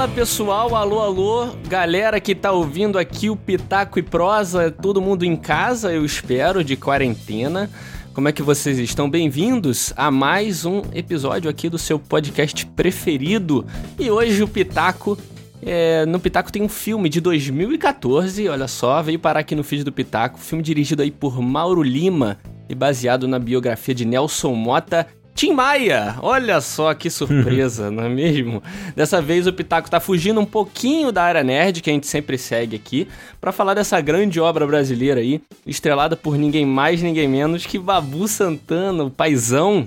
Fala pessoal, alô, alô, galera que tá ouvindo aqui o Pitaco e Prosa, todo mundo em casa, eu espero, de quarentena. Como é que vocês estão? Bem-vindos a mais um episódio aqui do seu podcast preferido. E hoje o Pitaco. É, no Pitaco tem um filme de 2014, olha só, veio parar aqui no feed do Pitaco, filme dirigido aí por Mauro Lima e baseado na biografia de Nelson Mota Tim Maia! Olha só que surpresa, não é mesmo? Dessa vez o Pitaco tá fugindo um pouquinho da área nerd, que a gente sempre segue aqui, para falar dessa grande obra brasileira aí, estrelada por ninguém mais, ninguém menos que Babu Santana, o paizão,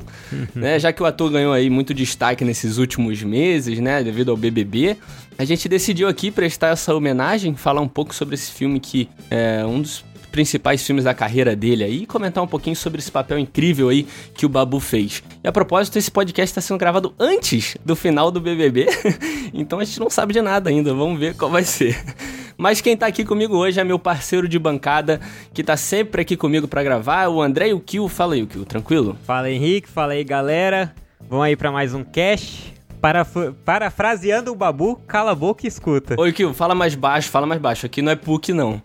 né? Já que o ator ganhou aí muito destaque nesses últimos meses, né? Devido ao BBB. A gente decidiu aqui prestar essa homenagem, falar um pouco sobre esse filme que é um dos principais filmes da carreira dele aí e comentar um pouquinho sobre esse papel incrível aí que o Babu fez. E a propósito, esse podcast está sendo gravado antes do final do BBB, então a gente não sabe de nada ainda, vamos ver qual vai ser. Mas quem tá aqui comigo hoje é meu parceiro de bancada, que tá sempre aqui comigo para gravar, o André Kio. Fala aí, o Kio, tranquilo? Fala Henrique, fala aí galera. Vamos aí para mais um cast. Para, parafraseando o Babu, cala a boca e escuta. Oi, Kio, fala mais baixo, fala mais baixo. Aqui não é PUC, não.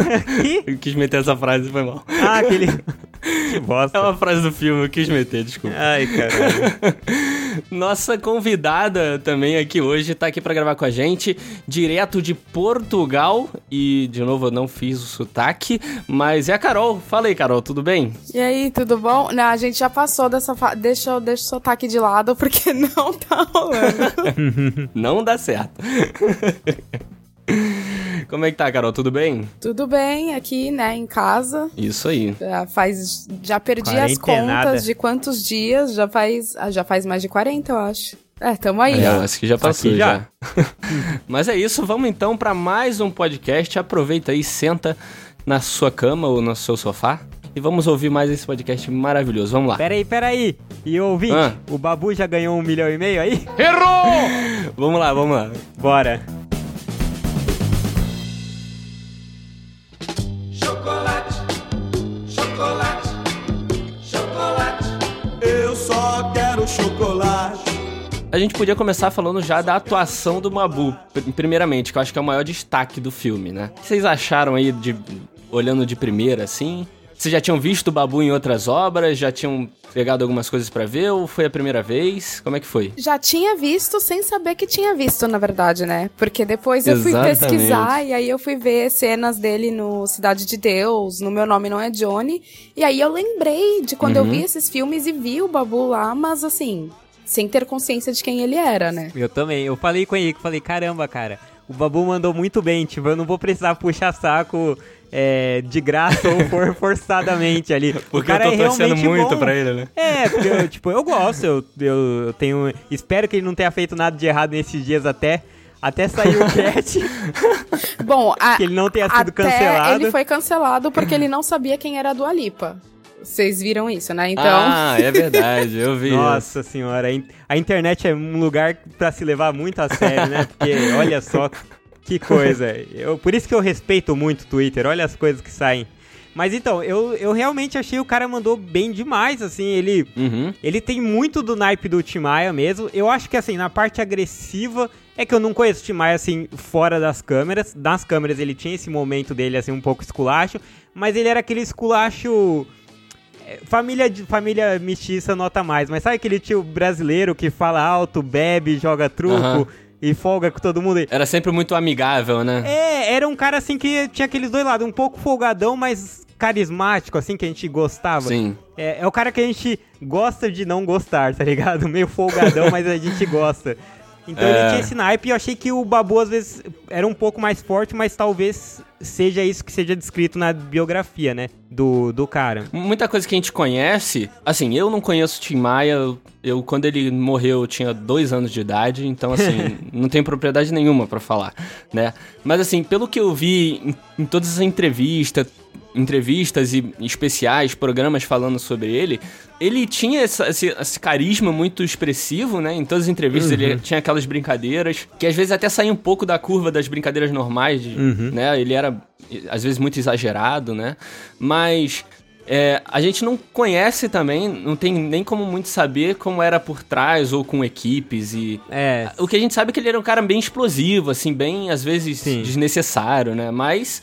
eu quis meter essa frase, foi mal. Ah, aquele... que bosta. É uma frase do filme, eu quis meter, desculpa. Ai, caralho. Nossa convidada também aqui hoje tá aqui para gravar com a gente, direto de Portugal. E, de novo, eu não fiz o sotaque, mas é a Carol. Fala aí, Carol, tudo bem? E aí, tudo bom? Não, a gente já passou dessa fa... Deixa, eu, deixa o sotaque de lado, porque não tá rolando. não dá certo. Como é que tá, Carol? Tudo bem? Tudo bem, aqui, né, em casa. Isso aí. Já faz. Já perdi as contas de quantos dias. Já faz. Ah, já faz mais de 40, eu acho. É, tamo aí. É, acho que já passou já. já. Mas é isso, vamos então para mais um podcast. Aproveita aí, senta na sua cama ou no seu sofá e vamos ouvir mais esse podcast maravilhoso. Vamos lá. Peraí, peraí. E ouvinte, ah. o Babu já ganhou um milhão e meio aí? Errou! vamos lá, vamos lá. Bora. Chocolate, chocolate, chocolate. Eu só quero chocolate. A gente podia começar falando já da atuação do Mabu, primeiramente, que eu acho que é o maior destaque do filme, né? O que vocês acharam aí, de olhando de primeira, assim? Vocês já tinham visto o Babu em outras obras? Já tinham pegado algumas coisas para ver ou foi a primeira vez? Como é que foi? Já tinha visto sem saber que tinha visto, na verdade, né? Porque depois eu fui Exatamente. pesquisar e aí eu fui ver cenas dele no Cidade de Deus, no Meu Nome Não É Johnny. E aí eu lembrei de quando uhum. eu vi esses filmes e vi o Babu lá, mas assim, sem ter consciência de quem ele era, né? Eu também. Eu falei com ele, falei, caramba, cara, o Babu mandou muito bem, tipo, eu não vou precisar puxar saco é, de graça ou for forçadamente ali. Porque o cara eu tô é torcendo muito bom. pra ele, né? É, porque eu, tipo, eu gosto, eu, eu tenho. Espero que ele não tenha feito nada de errado nesses dias até. Até sair o cat. Bom, a, que ele não tenha sido cancelado. Ele foi cancelado porque ele não sabia quem era a Dua Lipa. Vocês viram isso, né? Então. Ah, é verdade, eu vi. Nossa senhora, a internet é um lugar para se levar muito a sério, né? Porque olha só que coisa. Eu, por isso que eu respeito muito o Twitter. Olha as coisas que saem. Mas então, eu, eu realmente achei o cara mandou bem demais, assim, ele uhum. ele tem muito do naipe do Timaya mesmo. Eu acho que assim, na parte agressiva é que eu não conheço o Timaya assim fora das câmeras. Nas câmeras ele tinha esse momento dele assim um pouco esculacho, mas ele era aquele esculacho é, família família mestiça nota mais, mas sabe aquele tio brasileiro que fala alto, bebe, joga truco? Uhum e folga com todo mundo. Era sempre muito amigável, né? É, era um cara assim que tinha aqueles dois lados, um pouco folgadão, mas carismático, assim, que a gente gostava. Sim. É, é o cara que a gente gosta de não gostar, tá ligado? Meio folgadão, mas a gente gosta. Então é... ele tinha esse naipe e eu achei que o Babu às vezes era um pouco mais forte, mas talvez seja isso que seja descrito na biografia, né? Do, do cara. Muita coisa que a gente conhece, assim, eu não conheço o Tim Maia, eu, quando ele morreu, eu tinha dois anos de idade, então, assim, não tenho propriedade nenhuma para falar, né? Mas, assim, pelo que eu vi em, em todas as entrevistas, entrevistas e especiais, programas falando sobre ele, ele tinha essa, esse, esse, carisma muito expressivo, né? Em todas as entrevistas uhum. ele tinha aquelas brincadeiras, que às vezes até saía um pouco da curva das brincadeiras normais, de, uhum. né? Ele era, às vezes, muito exagerado, né? Mas é, a gente não conhece também, não tem nem como muito saber como era por trás ou com equipes e... É. O que a gente sabe é que ele era um cara bem explosivo, assim, bem, às vezes, Sim. desnecessário, né? Mas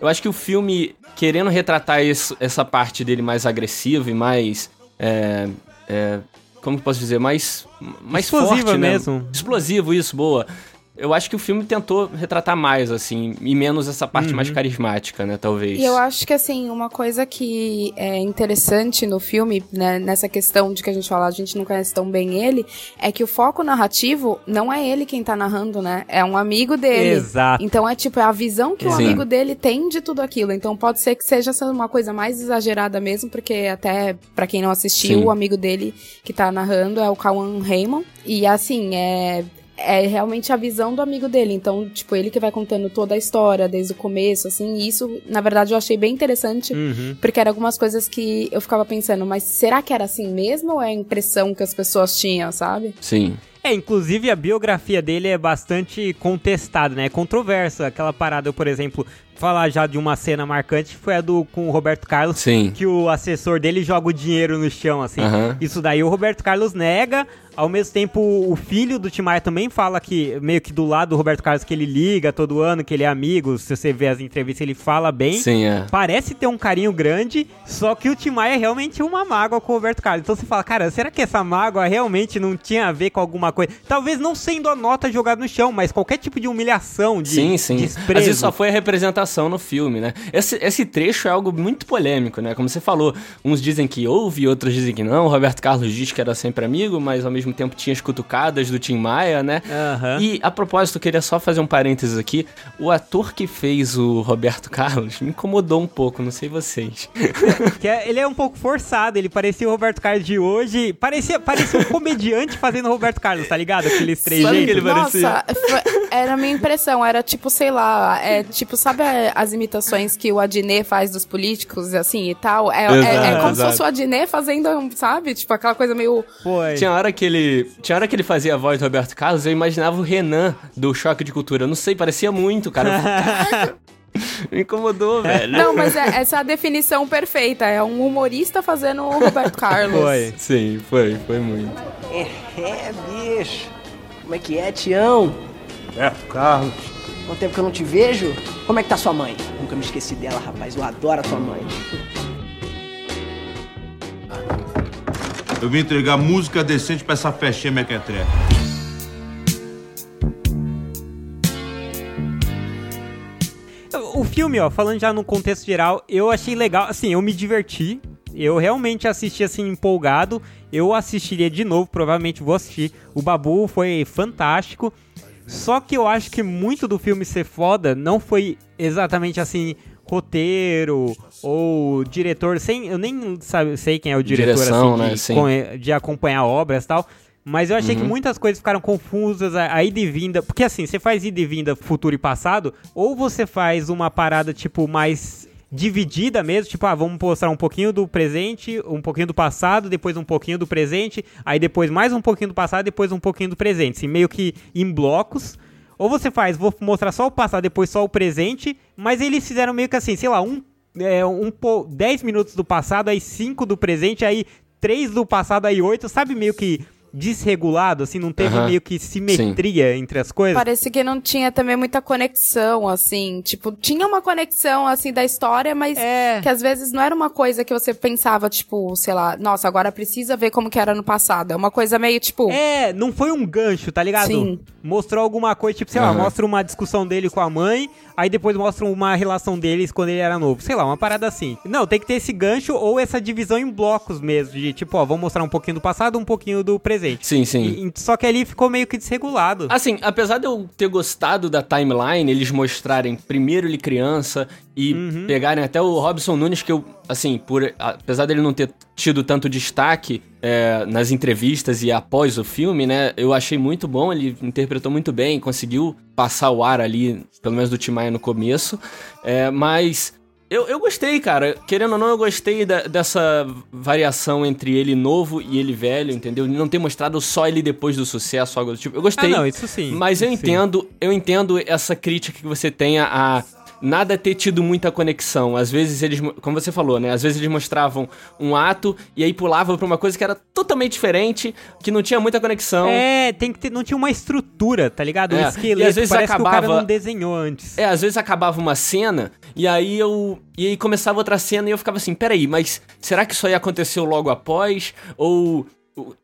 eu acho que o filme, querendo retratar isso, essa parte dele mais agressiva e mais... É, é, como posso dizer? Mais, mais Explosiva forte, né? mesmo. Explosivo, isso, boa eu acho que o filme tentou retratar mais, assim, e menos essa parte uhum. mais carismática, né, talvez. E eu acho que, assim, uma coisa que é interessante no filme, né, nessa questão de que a gente fala, a gente não conhece tão bem ele, é que o foco narrativo não é ele quem tá narrando, né, é um amigo dele. Exato. Então é, tipo, é a visão que Sim. o amigo dele tem de tudo aquilo. Então pode ser que seja uma coisa mais exagerada mesmo, porque até, para quem não assistiu, Sim. o amigo dele que tá narrando é o Kawan Raymond. E, assim, é é realmente a visão do amigo dele. Então, tipo, ele que vai contando toda a história desde o começo, assim. E isso, na verdade, eu achei bem interessante, uhum. porque eram algumas coisas que eu ficava pensando, mas será que era assim mesmo ou é a impressão que as pessoas tinham, sabe? Sim. É, inclusive a biografia dele é bastante contestada, né? É controversa. Aquela parada, por exemplo, falar já de uma cena marcante foi a do com o Roberto Carlos, Sim. que o assessor dele joga o dinheiro no chão, assim. Uhum. Isso daí o Roberto Carlos nega, ao mesmo tempo, o filho do Tim Maia também fala que, meio que do lado do Roberto Carlos, que ele liga todo ano, que ele é amigo. Se você vê as entrevistas, ele fala bem. Sim, é. Parece ter um carinho grande, só que o Tim Maia é realmente uma mágoa com o Roberto Carlos. Então você fala, cara, será que essa mágoa realmente não tinha a ver com alguma coisa? Talvez não sendo a nota jogada no chão, mas qualquer tipo de humilhação, de Sim, sim. desprezo. Às vezes só foi a representação no filme, né? Esse, esse trecho é algo muito polêmico, né? Como você falou, uns dizem que houve, outros dizem que não. O Roberto Carlos diz que era sempre amigo, mas ao mesmo tempo tinha escutado batucadas do Tim Maia, né? Uhum. E a propósito, eu queria só fazer um parênteses aqui. O ator que fez o Roberto Carlos me incomodou um pouco, não sei vocês. que é, ele é um pouco forçado, ele parecia o Roberto Carlos de hoje. Parecia, parecia um comediante fazendo o Roberto Carlos, tá ligado? Aqueles três jeitos. Que ele Nossa, era a minha impressão, era tipo, sei lá, é tipo, sabe as imitações que o Adnet faz dos políticos, assim, e tal? É, exato, é, é como exato. se fosse o Adnet fazendo, sabe? Tipo, aquela coisa meio... Foi. Tinha hora que ele... Tinha hora que ele fazia a voz do Roberto Carlos, eu imaginava o Renan do Choque de Cultura. Eu não sei, parecia muito, cara. Me incomodou, velho. Não, mas é, essa é a definição perfeita. É um humorista fazendo o Roberto Carlos. Foi. Sim, foi, foi muito. É, é, bicho. Como é que é, Tião? Roberto Carlos. Quanto tempo que eu não te vejo? Como é que tá sua mãe? Nunca me esqueci dela, rapaz. Eu adoro a tua mãe. Eu vim entregar música decente pra essa festinha mequetrefe. O filme, ó, falando já no contexto geral, eu achei legal. Assim, eu me diverti. Eu realmente assisti assim empolgado. Eu assistiria de novo, provavelmente vou assistir. O Babu foi fantástico. Só que eu acho que muito do filme ser foda não foi exatamente assim roteiro ou diretor, sem, eu nem sabe, sei quem é o diretor Direção, assim, de, né? de acompanhar obras e tal. Mas eu achei uhum. que muitas coisas ficaram confusas, a, a ida e vinda. Porque assim, você faz ida e vinda futuro e passado, ou você faz uma parada, tipo, mais dividida mesmo, tipo, ah, vamos mostrar um pouquinho do presente, um pouquinho do passado, depois um pouquinho do presente, aí depois mais um pouquinho do passado, depois um pouquinho do presente, assim, meio que em blocos. Ou você faz, vou mostrar só o passado, depois só o presente, mas eles fizeram meio que assim, sei lá, um, é, um 10 minutos do passado, aí 5 do presente, aí 3 do passado, aí 8, sabe meio que desregulado, assim, não teve meio que simetria Sim. entre as coisas. Parece que não tinha também muita conexão, assim, tipo, tinha uma conexão, assim, da história, mas é. que às vezes não era uma coisa que você pensava, tipo, sei lá, nossa, agora precisa ver como que era no passado. É uma coisa meio, tipo... É, não foi um gancho, tá ligado? Sim. Mostrou alguma coisa, tipo, sei uhum. lá, mostra uma discussão dele com a mãe, aí depois mostra uma relação deles quando ele era novo. Sei lá, uma parada assim. Não, tem que ter esse gancho ou essa divisão em blocos mesmo, de tipo, ó, vamos mostrar um pouquinho do passado, um pouquinho do presente Sim, sim. E, só que ali ficou meio que desregulado. Assim, apesar de eu ter gostado da timeline, eles mostrarem primeiro ele criança e uhum. pegarem até o Robson Nunes, que eu, assim, por, apesar dele não ter tido tanto destaque é, nas entrevistas e após o filme, né, eu achei muito bom, ele interpretou muito bem, conseguiu passar o ar ali, pelo menos do Timaya no começo, é, mas eu, eu gostei, cara. Querendo ou não, eu gostei da, dessa variação entre ele novo e ele velho, entendeu? Não ter mostrado só ele depois do sucesso, algo do tipo. Eu gostei. Ah, não, isso sim. Mas eu sim. entendo, eu entendo essa crítica que você tem a nada ter tido muita conexão. Às vezes eles, como você falou, né? Às vezes eles mostravam um ato e aí pulavam pra uma coisa que era totalmente diferente, que não tinha muita conexão. É, tem que ter, não tinha uma estrutura, tá ligado? É. Um esqueleto, e às vezes parece acabava, que o cara não desenhou antes. É, às vezes acabava uma cena e aí eu. E aí começava outra cena e eu ficava assim, peraí, mas será que isso aí aconteceu logo após? Ou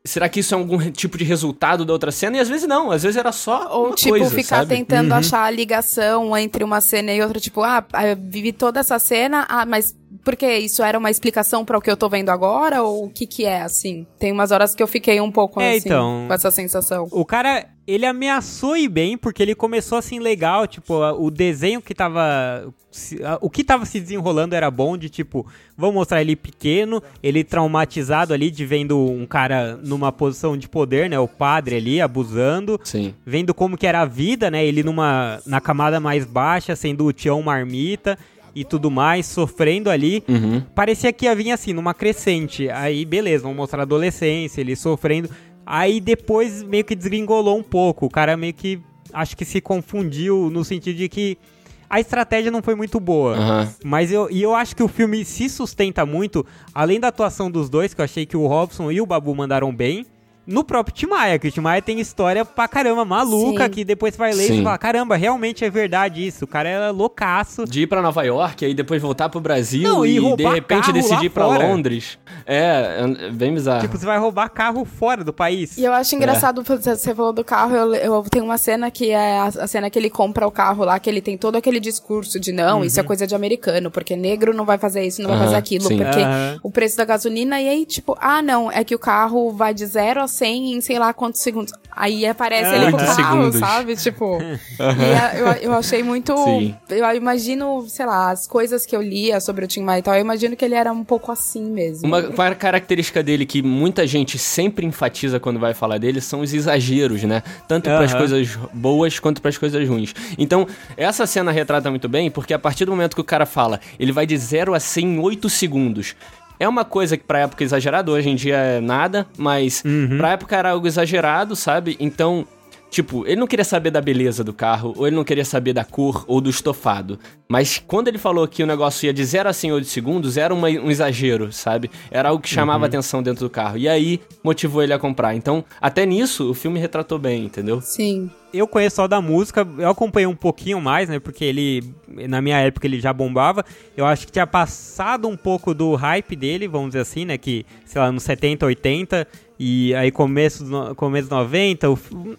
será que isso é algum tipo de resultado da outra cena? E às vezes não, às vezes era só Ou uma tipo, coisa, ficar sabe? tentando uhum. achar a ligação entre uma cena e outra, tipo, ah, eu vivi toda essa cena, ah, mas porque isso era uma explicação para o que eu tô vendo agora ou o que que é assim? Tem umas horas que eu fiquei um pouco é, assim então, com essa sensação. O cara, ele ameaçou ir bem porque ele começou assim legal, tipo, o desenho que tava o que tava se desenrolando era bom de tipo, vamos mostrar ele pequeno, ele traumatizado ali de vendo um cara numa posição de poder, né, o padre ali abusando, Sim. vendo como que era a vida, né, ele numa na camada mais baixa, sendo o Tião Marmita e tudo mais, sofrendo ali. Uhum. Parecia que ia vir assim, numa crescente. Aí, beleza, vamos mostrar a adolescência, ele sofrendo. Aí depois meio que desgringolou um pouco. O cara meio que acho que se confundiu no sentido de que a estratégia não foi muito boa. Uhum. Mas eu, e eu acho que o filme se sustenta muito, além da atuação dos dois, que eu achei que o Robson e o Babu mandaram bem no próprio Timaya, que o Timaya tem história pra caramba, maluca, Sim. que depois vai ler Sim. e fala, caramba, realmente é verdade isso, o cara é loucaço. De ir pra Nova York, aí depois voltar pro Brasil Não, e, e de repente decidir ir pra fora. Londres. É, é bem bizarro. Tipo, você vai roubar carro fora do país. E eu acho engraçado, é. você falou do carro, eu, eu tenho uma cena que é a, a, cena que ele compra o carro lá, que ele tem todo aquele discurso de não, uhum. isso é uhum. coisa de americano, porque negro não vai fazer isso, não uhum, vai fazer aquilo, sim. porque uhum. o preço da gasolina, e aí, tipo, ah, não, é que o carro vai de zero a 100 em sei lá quantos segundos. Aí aparece é, ele com o carro, segundos. sabe? Tipo. e eu, eu achei muito. Sim. Eu imagino, sei lá, as coisas que eu lia sobre o Tim Maia e tal, eu imagino que ele era um pouco assim mesmo. Uma, uma característica dele que muita gente sempre enfatiza quando vai falar dele são os exageros, né? Tanto uhum. para as coisas boas quanto para as coisas ruins. Então, essa cena retrata muito bem, porque a partir do momento que o cara fala, ele vai de 0 a 100 em 8 segundos. É uma coisa que pra época é exagerado, hoje em dia é nada, mas uhum. pra época era algo exagerado, sabe? Então, Tipo, ele não queria saber da beleza do carro, ou ele não queria saber da cor ou do estofado. Mas quando ele falou que o negócio ia de 0 a 108 segundos, era uma, um exagero, sabe? Era algo que chamava uhum. atenção dentro do carro. E aí motivou ele a comprar. Então, até nisso, o filme retratou bem, entendeu? Sim. Eu conheço só da música, eu acompanhei um pouquinho mais, né? Porque ele, na minha época, ele já bombava. Eu acho que tinha passado um pouco do hype dele, vamos dizer assim, né? Que, sei lá, nos 70, 80, e aí começo, começo 90,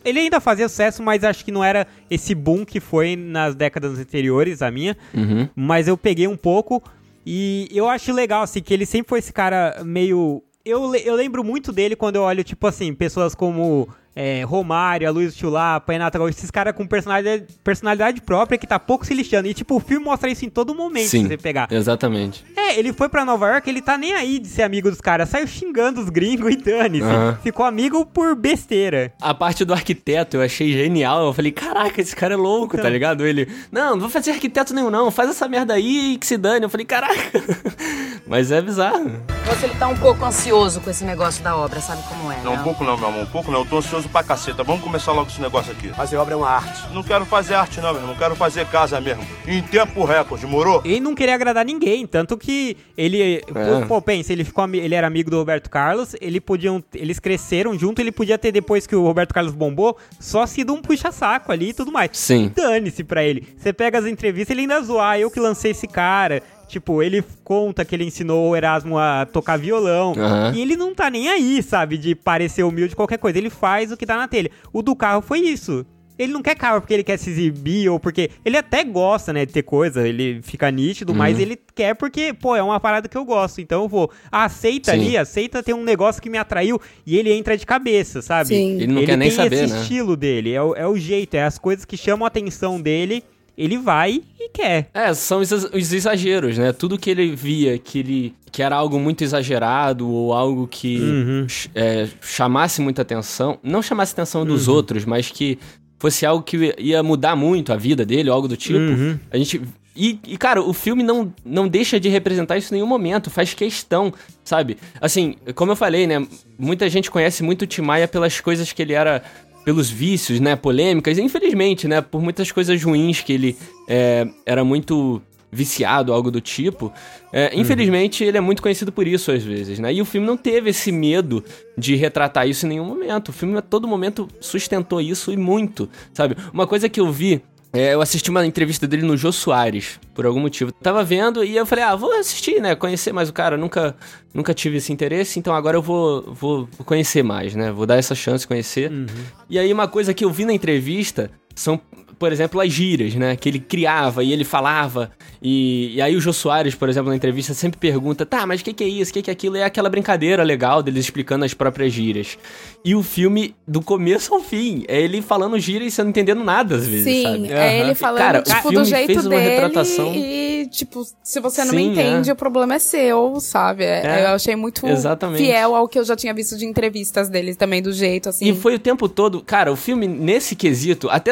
ele ainda fazia sucesso, mas acho que não era esse boom que foi nas décadas anteriores, a minha. Uhum. Mas eu peguei um pouco e eu acho legal, assim, que ele sempre foi esse cara meio... Eu, eu lembro muito dele quando eu olho, tipo assim, pessoas como é, Romário, a Luiz Chulapa, Renata Gaúcho, esses caras com personalidade, personalidade própria que tá pouco se lixando. E, tipo, o filme mostra isso em todo momento, Sim, se você pegar. exatamente. É, ele foi pra Nova York, ele tá nem aí de ser amigo dos caras, saiu xingando os gringos e dane-se. Uhum. Ficou amigo por besteira. A parte do arquiteto eu achei genial. Eu falei, caraca, esse cara é louco, tá então... tá ligado? Ele, não, não vou fazer arquiteto nenhum não, faz essa merda aí e que se dane. Eu falei, caraca. Mas é bizarro. Você ele tá um pouco ansioso com esse negócio da obra, sabe como é, Não, né? um pouco não, meu amor, um pouco não. Eu tô ansioso pra caceta. Vamos começar logo esse negócio aqui. Fazer obra é uma arte. Não quero fazer arte não, meu irmão. Quero fazer casa mesmo. Em tempo recorde, morou? Ele não queria agradar ninguém, tanto que ele... É. Pô, pensa, ele, ficou, ele era amigo do Roberto Carlos, ele podiam, eles cresceram junto, ele podia ter, depois que o Roberto Carlos bombou, só sido um puxa-saco ali e tudo mais. Sim. Dane-se pra ele. Você pega as entrevistas, ele ainda zoar, ah, eu que lancei esse cara Tipo, ele conta que ele ensinou o Erasmo a tocar violão. Uhum. E ele não tá nem aí, sabe? De parecer humilde qualquer coisa. Ele faz o que tá na telha. O do carro foi isso. Ele não quer carro porque ele quer se exibir ou porque. Ele até gosta, né, de ter coisa, ele fica nítido, uhum. mas ele quer porque, pô, é uma parada que eu gosto. Então eu vou. Ah, aceita Sim. ali, aceita ter um negócio que me atraiu e ele entra de cabeça, sabe? Sim. Ele não ele quer nem saber, esse né? estilo dele, é o, é o jeito, é as coisas que chamam a atenção dele ele vai e quer. É, são os exageros, né? Tudo que ele via que ele que era algo muito exagerado ou algo que uhum. é, chamasse muita atenção, não chamasse atenção dos uhum. outros, mas que fosse algo que ia mudar muito a vida dele, ou algo do tipo. Uhum. A gente e, e, cara, o filme não, não deixa de representar isso em nenhum momento, faz questão, sabe? Assim, como eu falei, né? Muita gente conhece muito o Timaya pelas coisas que ele era pelos vícios, né, polêmicas, infelizmente, né, por muitas coisas ruins que ele é, era muito viciado, algo do tipo. É, uhum. Infelizmente, ele é muito conhecido por isso às vezes, né? E o filme não teve esse medo de retratar isso em nenhum momento. O filme a todo momento sustentou isso e muito, sabe? Uma coisa que eu vi é, eu assisti uma entrevista dele no Jô Soares, por algum motivo. Tava vendo e eu falei, ah, vou assistir, né? Conhecer mais o cara. Nunca, nunca tive esse interesse, então agora eu vou, vou, conhecer mais, né? Vou dar essa chance de conhecer. Uhum. E aí, uma coisa que eu vi na entrevista são por exemplo, as gírias, né? Que ele criava e ele falava. E, e aí o Jô Soares, por exemplo, na entrevista sempre pergunta: tá, mas o que, que é isso? O que, que é aquilo? É aquela brincadeira legal deles explicando as próprias gírias. E o filme, do começo ao fim, é ele falando gírias e você não entendendo nada às vezes. Sim, sabe? é uhum. ele falando, Cara, tipo, do jeito dele. Retratação... E, tipo, se você não Sim, entende, é. o problema é seu, sabe? É, é, eu achei muito Exatamente. fiel ao que eu já tinha visto de entrevistas deles também, do jeito, assim. E foi o tempo todo. Cara, o filme, nesse quesito, até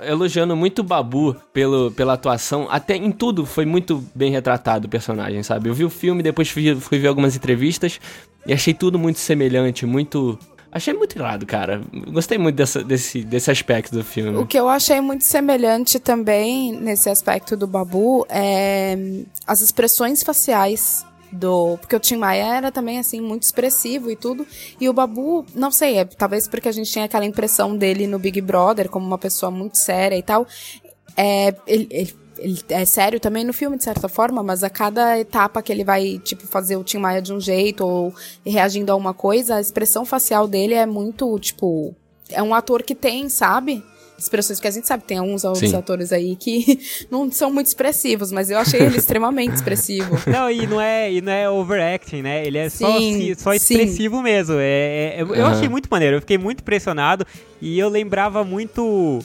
elogiando muito o Babu pelo, pela atuação. Até em tudo foi muito bem retratado o personagem, sabe? Eu vi o filme, depois fui, fui ver algumas entrevistas e achei tudo muito semelhante, muito. Achei muito irado, cara. Gostei muito dessa, desse, desse aspecto do filme. O que eu achei muito semelhante também nesse aspecto do Babu é as expressões faciais do. Porque o Tim Maia era também, assim, muito expressivo e tudo. E o Babu, não sei, é, talvez porque a gente tinha aquela impressão dele no Big Brother como uma pessoa muito séria e tal. É, ele, ele, ele é sério também no filme, de certa forma, mas a cada etapa que ele vai, tipo, fazer o Tim Maia de um jeito ou reagindo a uma coisa, a expressão facial dele é muito, tipo. É um ator que tem, sabe? Expressões que a gente sabe, tem alguns atores aí que não são muito expressivos, mas eu achei ele extremamente expressivo. Não, e não é, e não é overacting, né? Ele é sim, só, só expressivo sim. mesmo. É, é eu, uhum. achei muito maneiro, eu fiquei muito impressionado e eu lembrava muito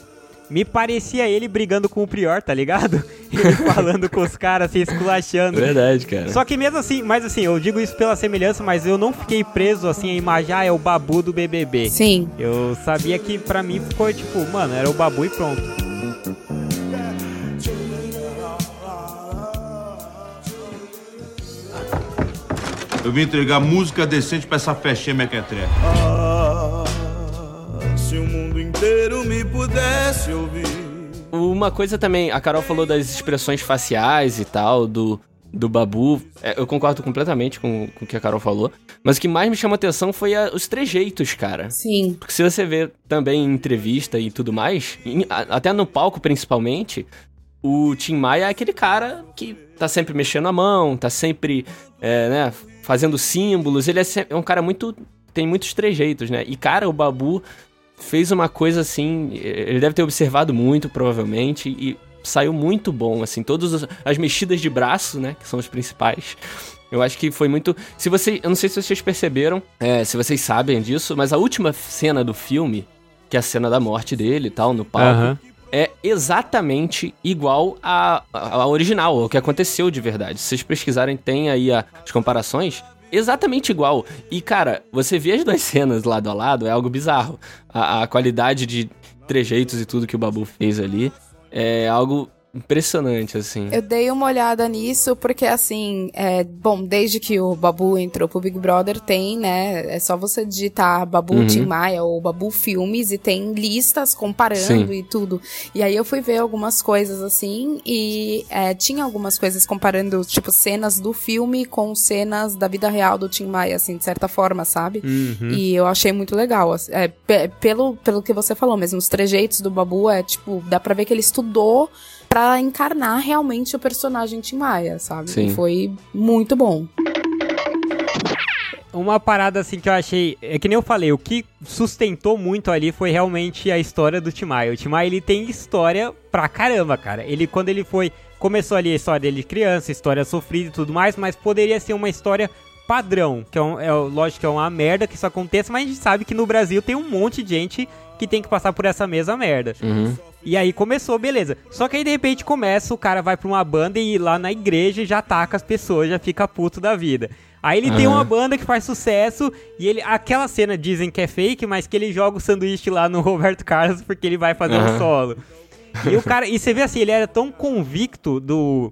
me parecia ele brigando com o Prior, tá ligado? Ele falando com os caras, assim, esculachando. Verdade, cara. Só que mesmo assim, mas assim, eu digo isso pela semelhança, mas eu não fiquei preso, assim, a imagem, ah, é o Babu do BBB. Sim. Eu sabia que pra mim ficou, tipo, mano, era o Babu e pronto. Eu vim entregar música decente pra essa festinha mequetrefe. Ah, se inteiro me pudesse ouvir. Uma coisa também, a Carol falou das expressões faciais e tal, do, do Babu. É, eu concordo completamente com, com o que a Carol falou. Mas o que mais me chamou atenção foi a, os trejeitos, cara. Sim. Porque se você vê também em entrevista e tudo mais, em, a, até no palco principalmente, o Tim Maia é aquele cara que tá sempre mexendo a mão, tá sempre, é, né, fazendo símbolos. Ele é, é um cara muito. tem muitos trejeitos, né? E, cara, o Babu fez uma coisa assim. Ele deve ter observado muito, provavelmente, e saiu muito bom, assim. Todas as mexidas de braço, né? Que são os principais. Eu acho que foi muito. Se você. Eu não sei se vocês perceberam, é, se vocês sabem disso, mas a última cena do filme, que é a cena da morte dele e tal, no palco. Uhum. É exatamente igual a, a, a original, o que aconteceu de verdade. Se vocês pesquisarem, tem aí a, as comparações exatamente igual. E, cara, você vê as duas cenas lado a lado, é algo bizarro. A, a qualidade de trejeitos e tudo que o Babu fez ali é algo impressionante, assim. Eu dei uma olhada nisso porque, assim, é, bom, desde que o Babu entrou pro Big Brother, tem, né? É só você digitar Babu uhum. Tim Maia ou Babu Filmes e tem listas comparando Sim. e tudo. E aí eu fui ver algumas coisas, assim, e é, tinha algumas coisas comparando, tipo, cenas do filme com cenas da vida real do Tim Maia, assim, de certa forma, sabe? Uhum. E eu achei muito legal. É, pelo, pelo que você falou mesmo, os trejeitos do Babu é, tipo, dá pra ver que ele estudou para encarnar realmente o personagem Tim Maia, sabe? Sim. E foi muito bom. Uma parada assim que eu achei, é que nem eu falei, o que sustentou muito ali foi realmente a história do Tim Maia. O Tim Maia, ele tem história pra caramba, cara. Ele quando ele foi, começou ali a história dele de criança, história sofrida e tudo mais, mas poderia ser uma história padrão, que é, um, é lógico que é uma merda que isso aconteça, mas a gente sabe que no Brasil tem um monte de gente que tem que passar por essa mesma merda. Uhum. E aí começou, beleza. Só que aí de repente começa, o cara vai pra uma banda e lá na igreja já ataca as pessoas, já fica puto da vida. Aí ele uhum. tem uma banda que faz sucesso e ele. Aquela cena dizem que é fake, mas que ele joga o sanduíche lá no Roberto Carlos porque ele vai fazer uhum. um solo. E o cara. E você vê assim, ele era tão convicto do.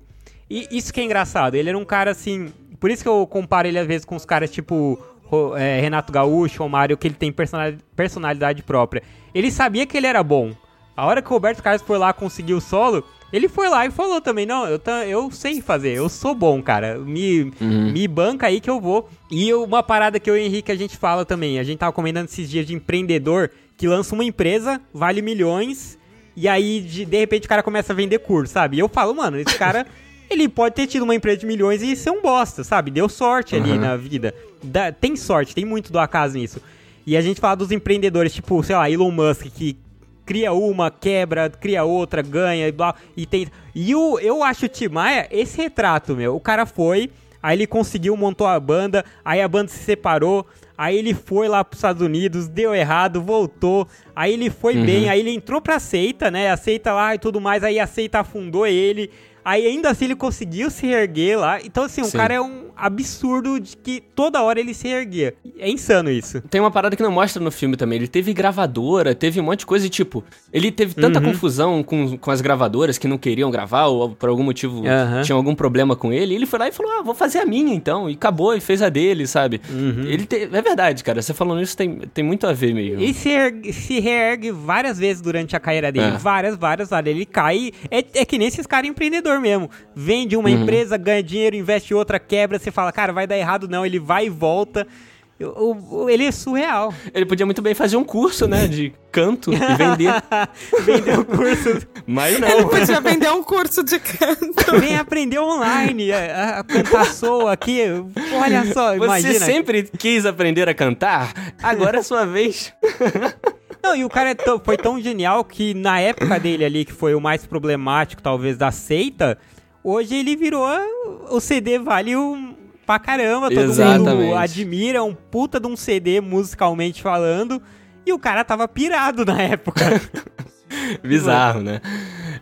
E isso que é engraçado, ele era um cara assim. Por isso que eu comparo ele às vezes com os caras tipo é, Renato Gaúcho, Mário, que ele tem personalidade própria. Ele sabia que ele era bom. A hora que o Roberto Carlos foi lá conseguir o solo, ele foi lá e falou também, não, eu, eu sei fazer, eu sou bom, cara. Me, uhum. me banca aí que eu vou. E uma parada que eu e o Henrique a gente fala também, a gente tava comentando esses dias de empreendedor que lança uma empresa, vale milhões, e aí de, de repente o cara começa a vender curso, sabe? E eu falo, mano, esse cara, ele pode ter tido uma empresa de milhões e ser um bosta, sabe? Deu sorte ali uhum. na vida. Da, tem sorte, tem muito do acaso nisso. E a gente fala dos empreendedores, tipo, sei lá, Elon Musk, que cria uma, quebra, cria outra, ganha e blá, e tem... E o, eu acho o Tim Maia esse retrato, meu. O cara foi, aí ele conseguiu, montou a banda, aí a banda se separou, aí ele foi lá para os Estados Unidos, deu errado, voltou, aí ele foi uhum. bem, aí ele entrou pra seita, né, a seita lá e tudo mais, aí a seita afundou ele, Aí ainda assim ele conseguiu se erguer lá. Então, assim, o Sim. cara é um absurdo de que toda hora ele se erguia. É insano isso. Tem uma parada que não mostra no filme também. Ele teve gravadora, teve um monte de coisa e, tipo, ele teve tanta uhum. confusão com, com as gravadoras que não queriam gravar ou por algum motivo uhum. tinham algum problema com ele. ele foi lá e falou: Ah, vou fazer a minha então. E acabou e fez a dele, sabe? Uhum. Ele te... É verdade, cara. Você falando isso tem, tem muito a ver mesmo. E se, ergue, se reergue várias vezes durante a carreira dele. É. Várias, várias, várias. Ele cai. É, é que nem esses caras empreendedores mesmo. Vende uma uhum. empresa, ganha dinheiro, investe outra, quebra, você fala, cara, vai dar errado não, ele vai e volta. ele é surreal. Ele podia muito bem fazer um curso, né, de canto e vender. vender o um curso. Mas não. Ele podia vender um curso de canto. Vem aprender online a, a cantar soul aqui. Olha só, Você imagina. Você sempre quis aprender a cantar? Agora é sua vez. Não, e o cara é foi tão genial que na época dele ali, que foi o mais problemático, talvez, da seita, hoje ele virou. O CD vale um, pra caramba, todo Exatamente. mundo admira, é um puta de um CD musicalmente falando. E o cara tava pirado na época. Bizarro, né?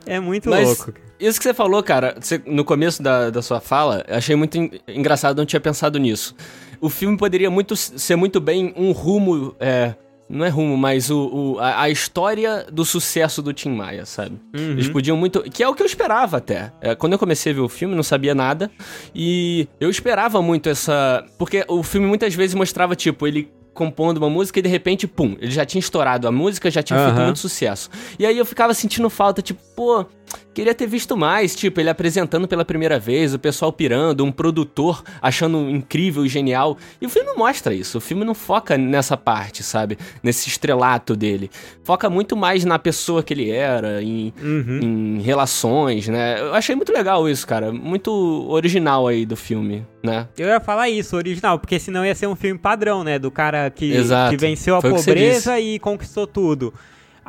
É muito Mas, louco. Isso que você falou, cara, você, no começo da, da sua fala, achei muito engraçado, não tinha pensado nisso. O filme poderia muito ser muito bem um rumo é, não é rumo, mas o, o a, a, história do sucesso do Tim Maia, sabe? Uhum. Eles podiam muito. Que é o que eu esperava até. É, quando eu comecei a ver o filme, não sabia nada. E eu esperava muito essa. Porque o filme muitas vezes mostrava, tipo, ele compondo uma música e de repente, pum, ele já tinha estourado a música, já tinha uhum. feito muito sucesso. E aí eu ficava sentindo falta, tipo, pô, queria ter visto mais, tipo, ele apresentando pela primeira vez, o pessoal pirando, um produtor achando incrível e genial. E o filme não mostra isso, o filme não foca nessa parte, sabe? Nesse estrelato dele. Foca muito mais na pessoa que ele era, em, uhum. em relações, né? Eu achei muito legal isso, cara. Muito original aí do filme, né? Eu ia falar isso, original, porque senão ia ser um filme padrão, né? Do cara que, que venceu a Foi pobreza e conquistou tudo.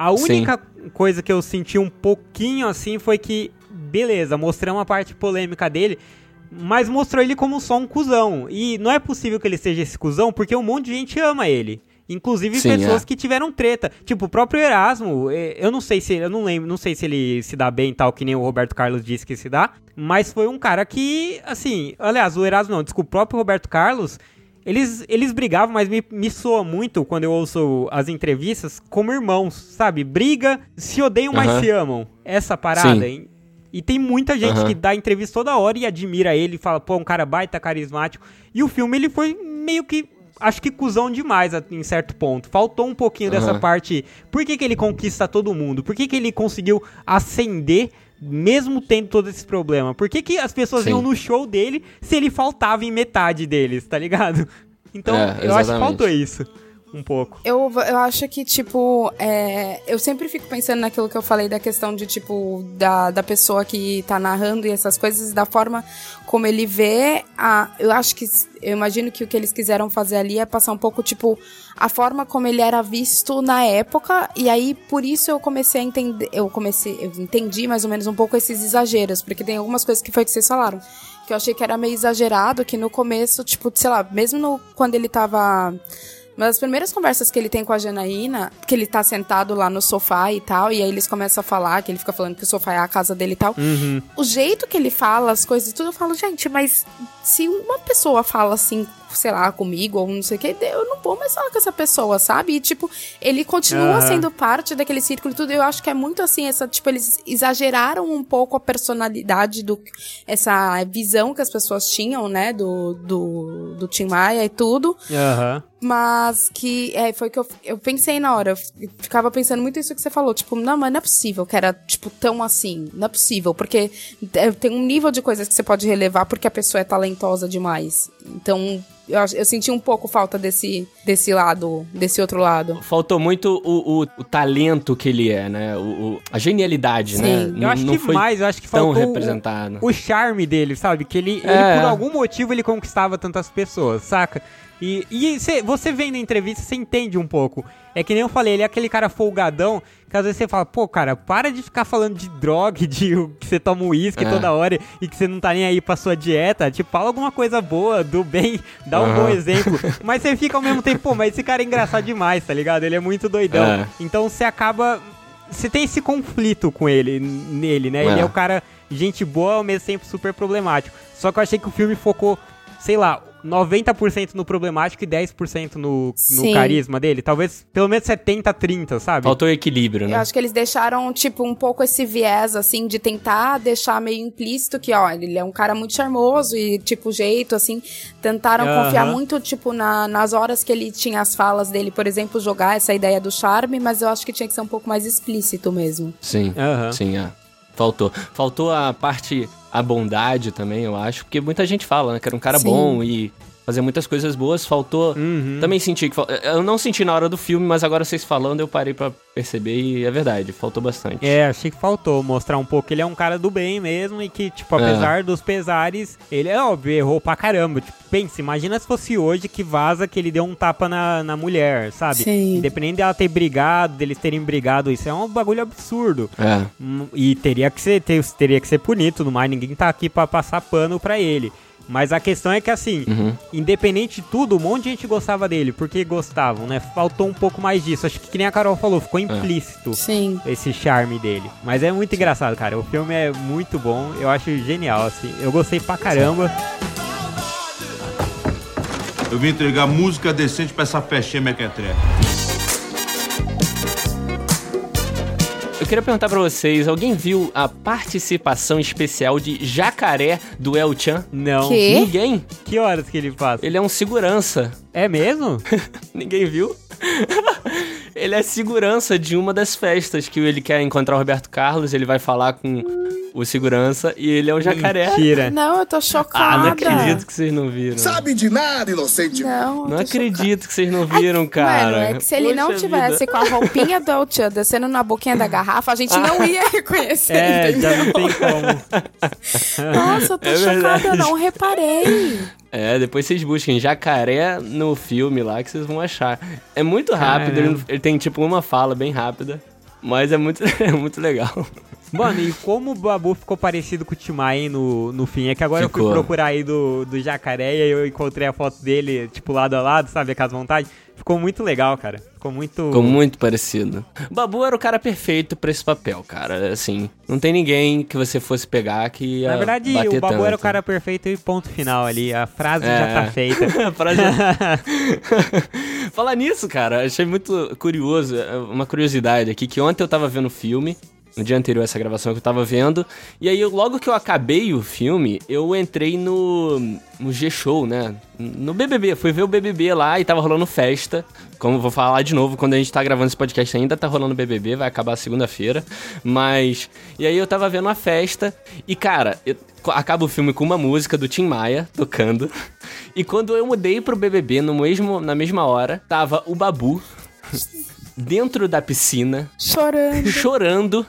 A única Sim. coisa que eu senti um pouquinho assim foi que, beleza, mostrou uma parte polêmica dele, mas mostrou ele como só um cuzão. E não é possível que ele seja esse cuzão, porque um monte de gente ama ele. Inclusive Sim, pessoas é. que tiveram treta. Tipo, o próprio Erasmo, é, eu não sei se. Eu não lembro, não sei se ele se dá bem tal, que nem o Roberto Carlos disse que se dá. Mas foi um cara que, assim. Aliás, o Erasmo não, desculpa, o próprio Roberto Carlos eles, eles brigavam, mas me, me soa muito quando eu ouço as entrevistas como irmãos, sabe? Briga, se odeiam, mas se amam. Essa parada, hein? E tem muita gente que dá entrevista toda hora e admira ele, fala, pô, um cara baita carismático. E o filme, ele foi meio que acho que cuzão demais em certo ponto. Faltou um pouquinho uhum. dessa parte. Por que, que ele conquista todo mundo? Por que, que ele conseguiu ascender mesmo tendo todo esse problema? Por que, que as pessoas Sim. iam no show dele se ele faltava em metade deles, tá ligado? Então, é, eu acho que faltou isso um pouco. Eu, eu acho que, tipo, é, eu sempre fico pensando naquilo que eu falei da questão de, tipo, da, da pessoa que tá narrando e essas coisas, da forma como ele vê. A, eu acho que, eu imagino que o que eles quiseram fazer ali é passar um pouco, tipo, a forma como ele era visto na época, e aí por isso eu comecei a entender, eu comecei, eu entendi mais ou menos um pouco esses exageros, porque tem algumas coisas que foi que vocês falaram que eu achei que era meio exagerado, que no começo, tipo, sei lá, mesmo no, quando ele tava uma das primeiras conversas que ele tem com a Janaína, que ele tá sentado lá no sofá e tal, e aí eles começam a falar, que ele fica falando que o sofá é a casa dele e tal. Uhum. O jeito que ele fala as coisas e tudo, eu falo, gente, mas se uma pessoa fala assim, sei lá, comigo ou não sei o que, eu não vou mais falar com essa pessoa, sabe? E, tipo, ele continua uhum. sendo parte daquele círculo e tudo. Eu acho que é muito assim, essa, tipo, eles exageraram um pouco a personalidade do, essa visão que as pessoas tinham, né, do, do, do Tim Maia e tudo. Aham. Uhum. Mas que é, foi que eu, eu pensei na hora. Eu ficava pensando muito isso que você falou. Tipo, não, mas não é possível que era, tipo, tão assim. Não é possível. Porque é, tem um nível de coisas que você pode relevar porque a pessoa é talentosa demais. Então, eu, eu senti um pouco falta desse, desse lado, desse outro lado. Faltou muito o, o, o talento que ele é, né? O, o a genialidade, né? Sim. né? Eu acho não que mais, eu acho que faltou representado. O, o charme dele, sabe? Que ele, é. ele, por algum motivo, ele conquistava tantas pessoas, saca? E, e cê, você vendo a entrevista, você entende um pouco. É que nem eu falei, ele é aquele cara folgadão que às vezes você fala, pô, cara, para de ficar falando de droga, de que você toma uísque é. toda hora e que você não tá nem aí pra sua dieta. Tipo, fala alguma coisa boa, do bem, dá um uhum. bom exemplo. mas você fica ao mesmo tempo, pô, mas esse cara é engraçado demais, tá ligado? Ele é muito doidão. É. Então você acaba. Você tem esse conflito com ele, nele, né? É. Ele é o cara, gente boa, ao mesmo tempo super problemático. Só que eu achei que o filme focou, sei lá, 90% no problemático e 10% no, no carisma dele. Talvez pelo menos 70, 30, sabe? Faltou equilíbrio, né? Eu acho que eles deixaram, tipo, um pouco esse viés, assim, de tentar deixar meio implícito que, ó, ele é um cara muito charmoso e, tipo, jeito, assim. Tentaram confiar muito, tipo, na, nas horas que ele tinha as falas dele, por exemplo, jogar essa ideia do charme, mas eu acho que tinha que ser um pouco mais explícito mesmo. Sim, sim, é. Faltou. Faltou a parte a bondade também, eu acho. Porque muita gente fala, né? Que era um cara Sim. bom e fazia muitas coisas boas, faltou. Uhum. Também senti que. Eu não senti na hora do filme, mas agora vocês falando, eu parei para perceber e é verdade, faltou bastante. É, achei que faltou mostrar um pouco que ele é um cara do bem mesmo e que, tipo, apesar é. dos pesares, ele é óbvio, errou pra caramba. Tipo, pense, imagina se fosse hoje que vaza que ele deu um tapa na, na mulher, sabe? Sim. Independente dela ter brigado, deles terem brigado, isso é um bagulho absurdo. É. Hum, e teria que ser, ter, teria que ser punido tudo mais, ninguém tá aqui para passar pano pra ele. Mas a questão é que, assim, uhum. independente de tudo, um monte de gente gostava dele, porque gostavam, né? Faltou um pouco mais disso. Acho que, que nem a Carol falou, ficou é. implícito Sim. esse charme dele. Mas é muito Sim. engraçado, cara. O filme é muito bom, eu acho genial, assim. Eu gostei pra caramba. Eu vim entregar música decente pra essa festinha mequetrefe. Queria perguntar para vocês, alguém viu a participação especial de Jacaré do El Chan? Não. Que? Ninguém? Que horas que ele faz? Ele é um segurança. É mesmo? Ninguém viu? ele é segurança de uma das festas que ele quer encontrar o Roberto Carlos, ele vai falar com o segurança e ele é um jacaré. Mentira. Não, eu tô chocada. Ah, não acredito que vocês não viram. Sabe de nada, inocente. Não, não acredito chocada. que vocês não viram, é, cara. Mano, é que se ele Poxa não tivesse vida. com a roupinha do Tchan descendo na boquinha da garrafa, a gente não ia reconhecer, é, entendeu? já não tem como. Nossa, eu tô é chocada, eu não reparei. É, depois vocês busquem jacaré no filme lá que vocês vão achar. É muito rápido, ele, ele, tem tipo uma fala bem rápida, mas é muito, é muito legal. Mano, e como o Babu ficou parecido com o Timai no, no fim? É que agora ficou. eu fui procurar aí do, do jacaré e eu encontrei a foto dele, tipo, lado a lado, sabe? Aquelas montagens. Ficou muito legal, cara. Ficou muito. Ficou muito parecido. O Babu era o cara perfeito pra esse papel, cara. Assim, não tem ninguém que você fosse pegar que ia. Na verdade, o Babu tanto. era o cara perfeito e ponto final ali. A frase é. já tá feita. a frase. Falar nisso, cara, achei muito curioso. É, uma curiosidade aqui, que ontem eu tava vendo o filme no dia anterior a essa gravação que eu tava vendo. E aí, logo que eu acabei o filme, eu entrei no, no G-Show, né? No BBB. Fui ver o BBB lá e tava rolando festa. Como vou falar de novo, quando a gente tá gravando esse podcast ainda tá rolando BBB, vai acabar segunda-feira. Mas. E aí eu tava vendo a festa. E cara, eu, acaba o filme com uma música do Tim Maia tocando. E quando eu mudei pro BBB, no mesmo, na mesma hora, tava o Babu. dentro da piscina, chorando, chorando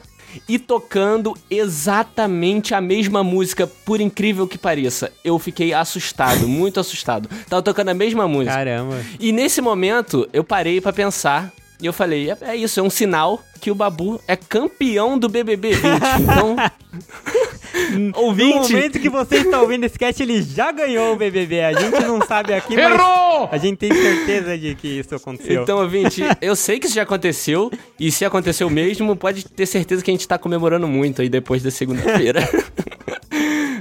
e tocando exatamente a mesma música, por incrível que pareça. Eu fiquei assustado, muito assustado. Tava tocando a mesma música. Caramba. E nesse momento, eu parei para pensar e eu falei, é, é, isso, é um sinal que o Babu é campeão do BBB 20. Então, ouvinte... No momento que você está ouvindo esse cast, ele já ganhou o BBB. A gente não sabe aqui, Errou! mas a gente tem certeza de que isso aconteceu. Então, ouvinte, eu sei que isso já aconteceu, e se aconteceu mesmo, pode ter certeza que a gente está comemorando muito aí depois da segunda-feira.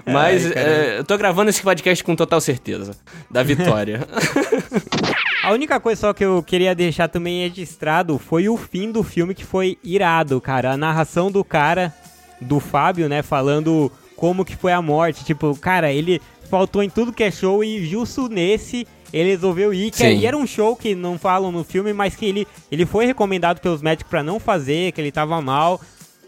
Mas Ai, é, eu tô gravando esse podcast com total certeza da vitória. A única coisa só que eu queria deixar também registrado foi o fim do filme que foi irado, cara. A narração do cara, do Fábio, né, falando como que foi a morte. Tipo, cara, ele faltou em tudo que é show e justo nesse ele resolveu ir, que aí era um show que não falam no filme, mas que ele, ele foi recomendado pelos médicos para não fazer, que ele tava mal.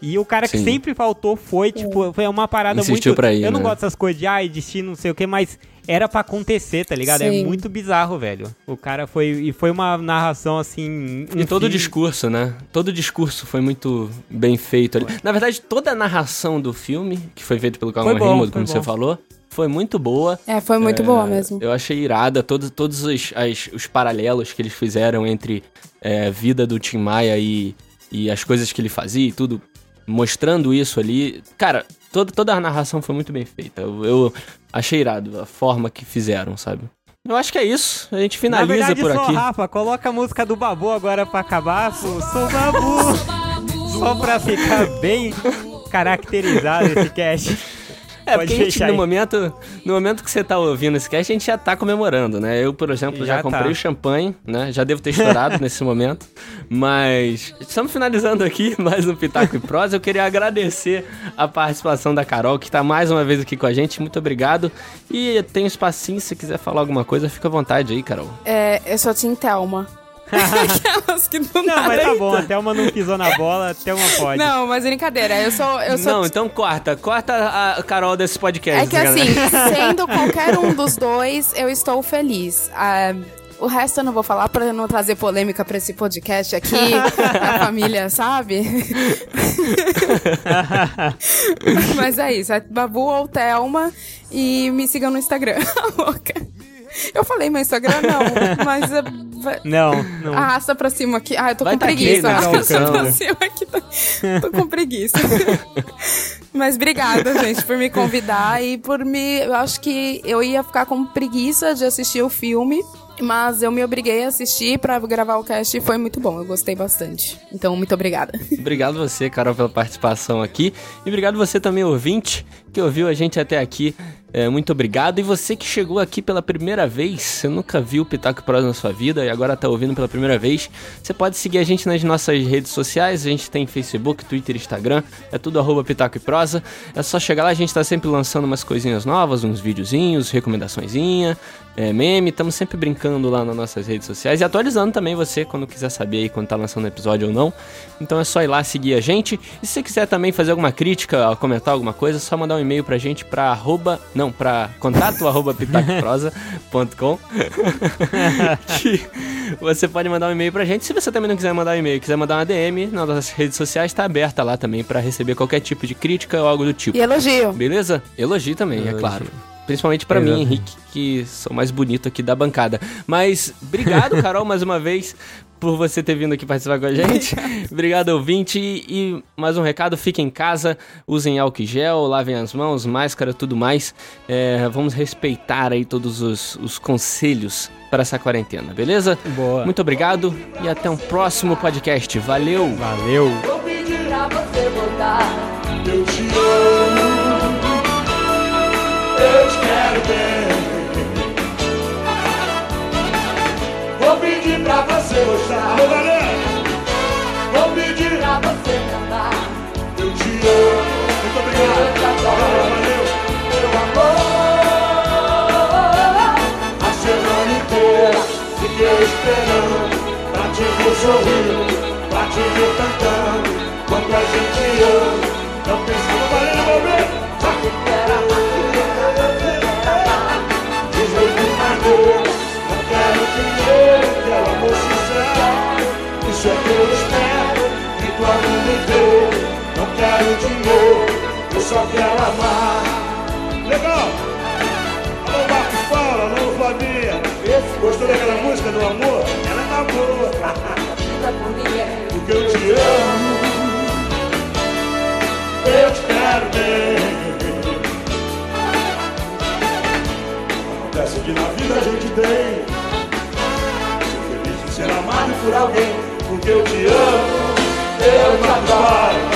E o cara Sim. que sempre faltou foi, tipo, foi uma parada Insistiu muito. Pra ir, eu não né? gosto dessas coisas de ai, destino, não sei o que, mas era para acontecer, tá ligado? É Sim. É muito bizarro, velho. O cara foi. E foi uma narração assim. E todo o discurso, né? Todo o discurso foi muito bem feito ali. Na verdade, toda a narração do filme, que foi feito pelo Calma Raymond, como bom. você falou, foi muito boa. É, foi muito é, boa mesmo. Eu achei irada todos, todos os, as, os paralelos que eles fizeram entre é, vida do Tim Maia e, e as coisas que ele fazia e tudo mostrando isso ali. Cara, toda, toda a narração foi muito bem feita. Eu, eu achei irado a forma que fizeram, sabe? Eu acho que é isso. A gente finaliza Na verdade, por só, aqui. Rafa, coloca a música do Babu agora pra acabar. Sou, sou Babu. só pra ficar bem caracterizado esse cast. É, Pode porque a gente, no momento, no momento que você tá ouvindo esse cast, a gente já tá comemorando, né? Eu, por exemplo, já, já comprei tá. o champanhe, né? Já devo ter estourado nesse momento. Mas estamos finalizando aqui mais um Pitaco e Prosa. Eu queria agradecer a participação da Carol, que tá mais uma vez aqui com a gente. Muito obrigado. E tem um espacinho, se quiser falar alguma coisa, fica à vontade aí, Carol. É, eu sou a Tim Thelma. Aquelas que não Não, mas tá bom, a Thelma não pisou na bola, a Thelma pode. Não, mas brincadeira, eu sou, eu sou... Não, então corta, corta a Carol desse podcast. É que assim, sendo qualquer um dos dois, eu estou feliz. Ah, o resto eu não vou falar para não trazer polêmica para esse podcast aqui, a família, sabe? Mas é isso, é Babu ou Thelma e me sigam no Instagram. Eu falei meu Instagram, não, mas. É, não, não. Arrasta pra cima aqui. Ah, eu tô Vai com tá preguiça. Aqui, Arrasta pra cima aqui. Tô, tô com preguiça. mas obrigada, gente, por me convidar e por me. Eu acho que eu ia ficar com preguiça de assistir o filme. Mas eu me obriguei a assistir para gravar o cast e foi muito bom. Eu gostei bastante. Então, muito obrigada. Obrigado você, Carol, pela participação aqui. E obrigado você também, ouvinte, que ouviu a gente até aqui. É, muito obrigado. E você que chegou aqui pela primeira vez, você nunca viu Pitaco Prosa na sua vida e agora está ouvindo pela primeira vez, você pode seguir a gente nas nossas redes sociais. A gente tem Facebook, Twitter, Instagram, é tudo arroba Pitaco e Prosa. É só chegar lá, a gente está sempre lançando umas coisinhas novas, uns videozinhos, recomendaçõezinha, é, meme. Estamos sempre brincando lá nas nossas redes sociais e atualizando também você quando quiser saber aí quando tá lançando episódio ou não. Então é só ir lá seguir a gente. E se você quiser também fazer alguma crítica, comentar alguma coisa, é só mandar um e-mail pra gente pra arroba. Não, para contato arroba pitacoprosa.com que você pode mandar um e-mail pra gente. Se você também não quiser mandar um e-mail, quiser mandar uma DM, nas nossas redes sociais está aberta lá também para receber qualquer tipo de crítica ou algo do tipo. E elogio. Beleza? Elogio também, é elogio. é claro. Principalmente para mim, Henrique, que sou mais bonito aqui da bancada. Mas obrigado, Carol, mais uma vez por você ter vindo aqui participar com a gente. Obrigado, ouvinte. E, e, mais um recado: fiquem em casa, usem álcool gel, lavem as mãos, máscara, tudo mais. É, vamos respeitar aí todos os, os conselhos para essa quarentena, beleza? Boa. Muito obrigado e até um próximo podcast. Valeu! Valeu! Vou pedir a você voltar. Eu te amo. Você gostar. Alô, galera! Vou pedir pra você amar. Eu te amo. Muito obrigado. Eu te adoro. Valeu. Meu amor. A semana inteira fiquei esperando pra te ver sorrindo, pra te ver cantando. Quando a gente ama, só quero amar. Legal! Alô, Marcos Paulo, alô, Flavinha. Gostou daquela música do amor? Ela é boa. Porque eu te amo, eu te quero bem. Acontece que na vida a gente tem ser amado por alguém, porque eu te amo, eu te adoro.